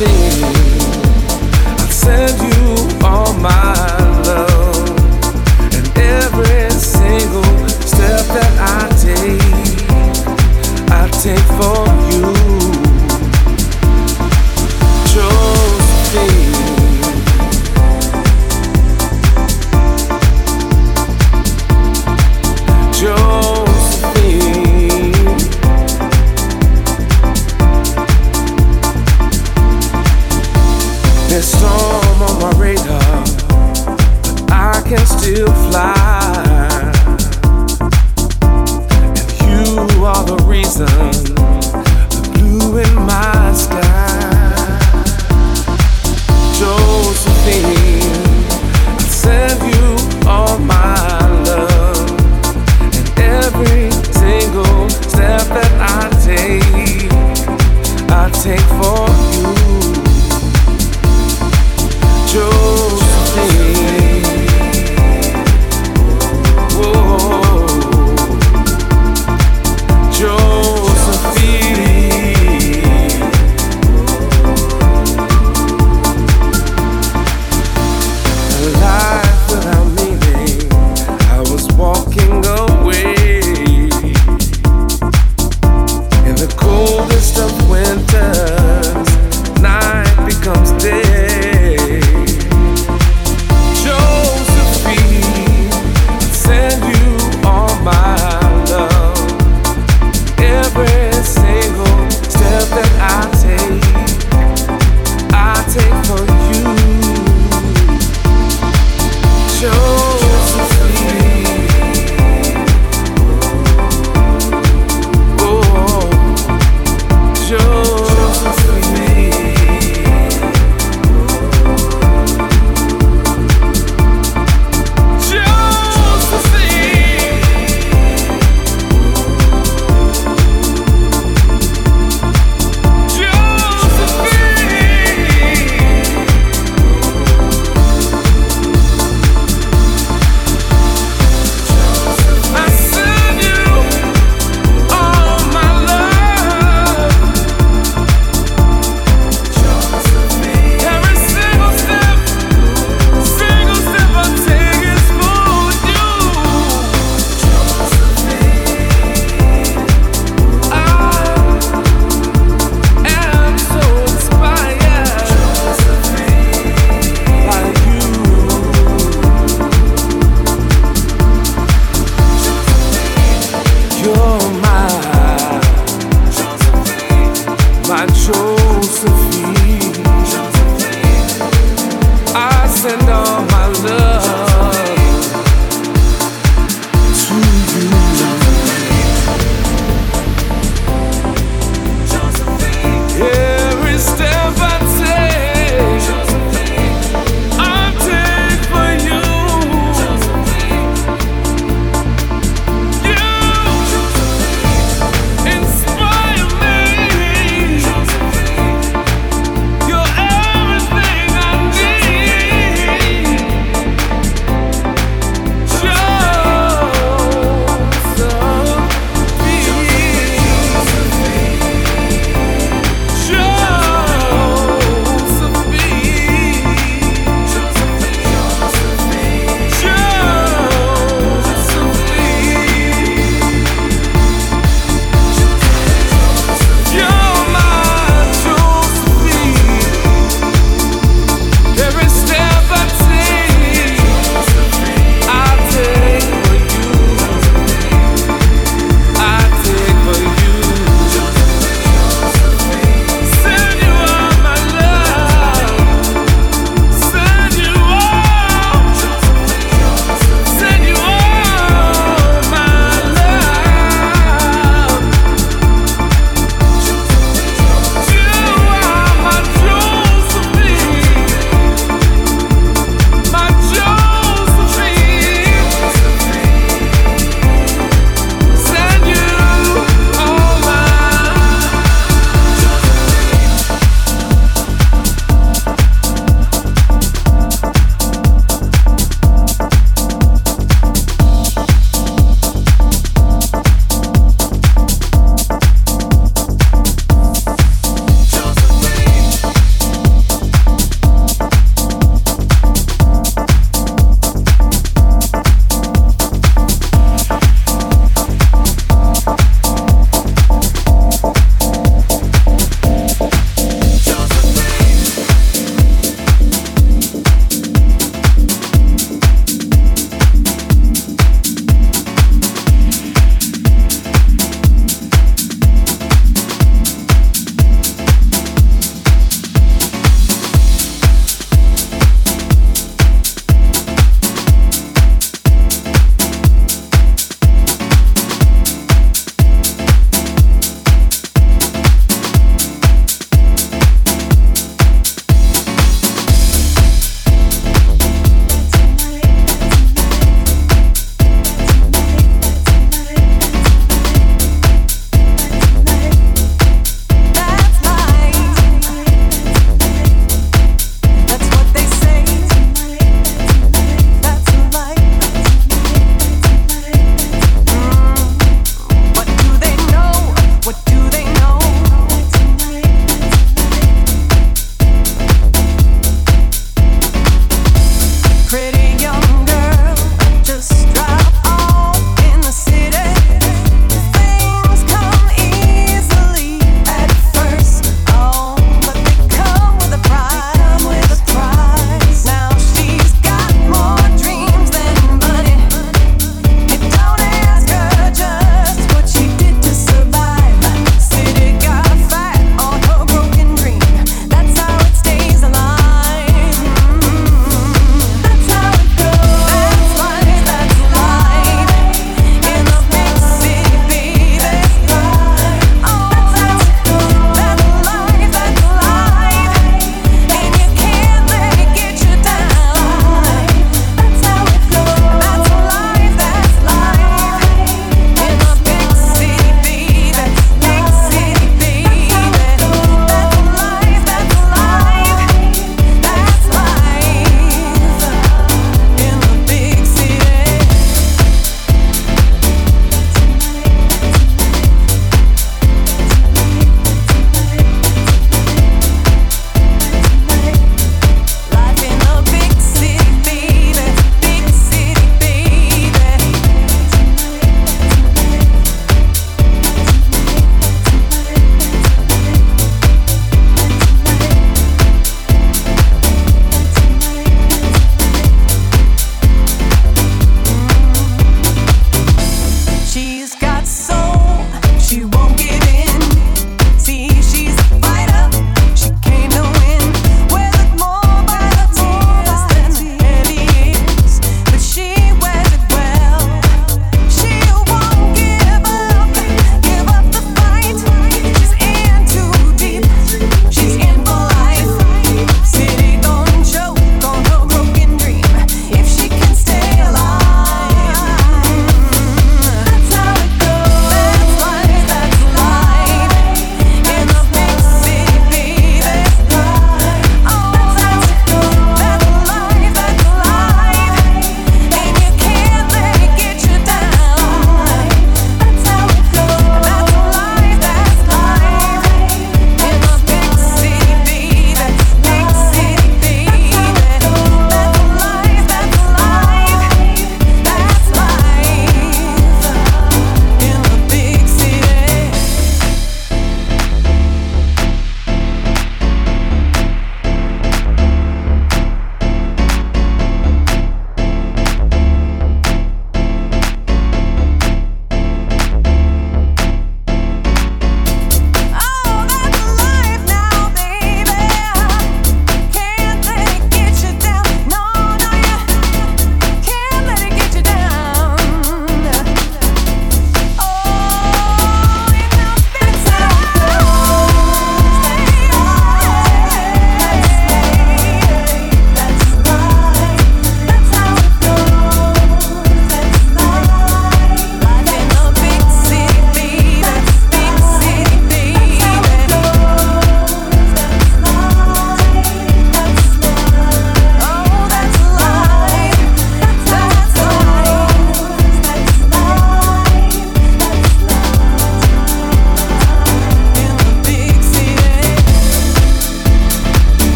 I'll send you.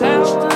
myself.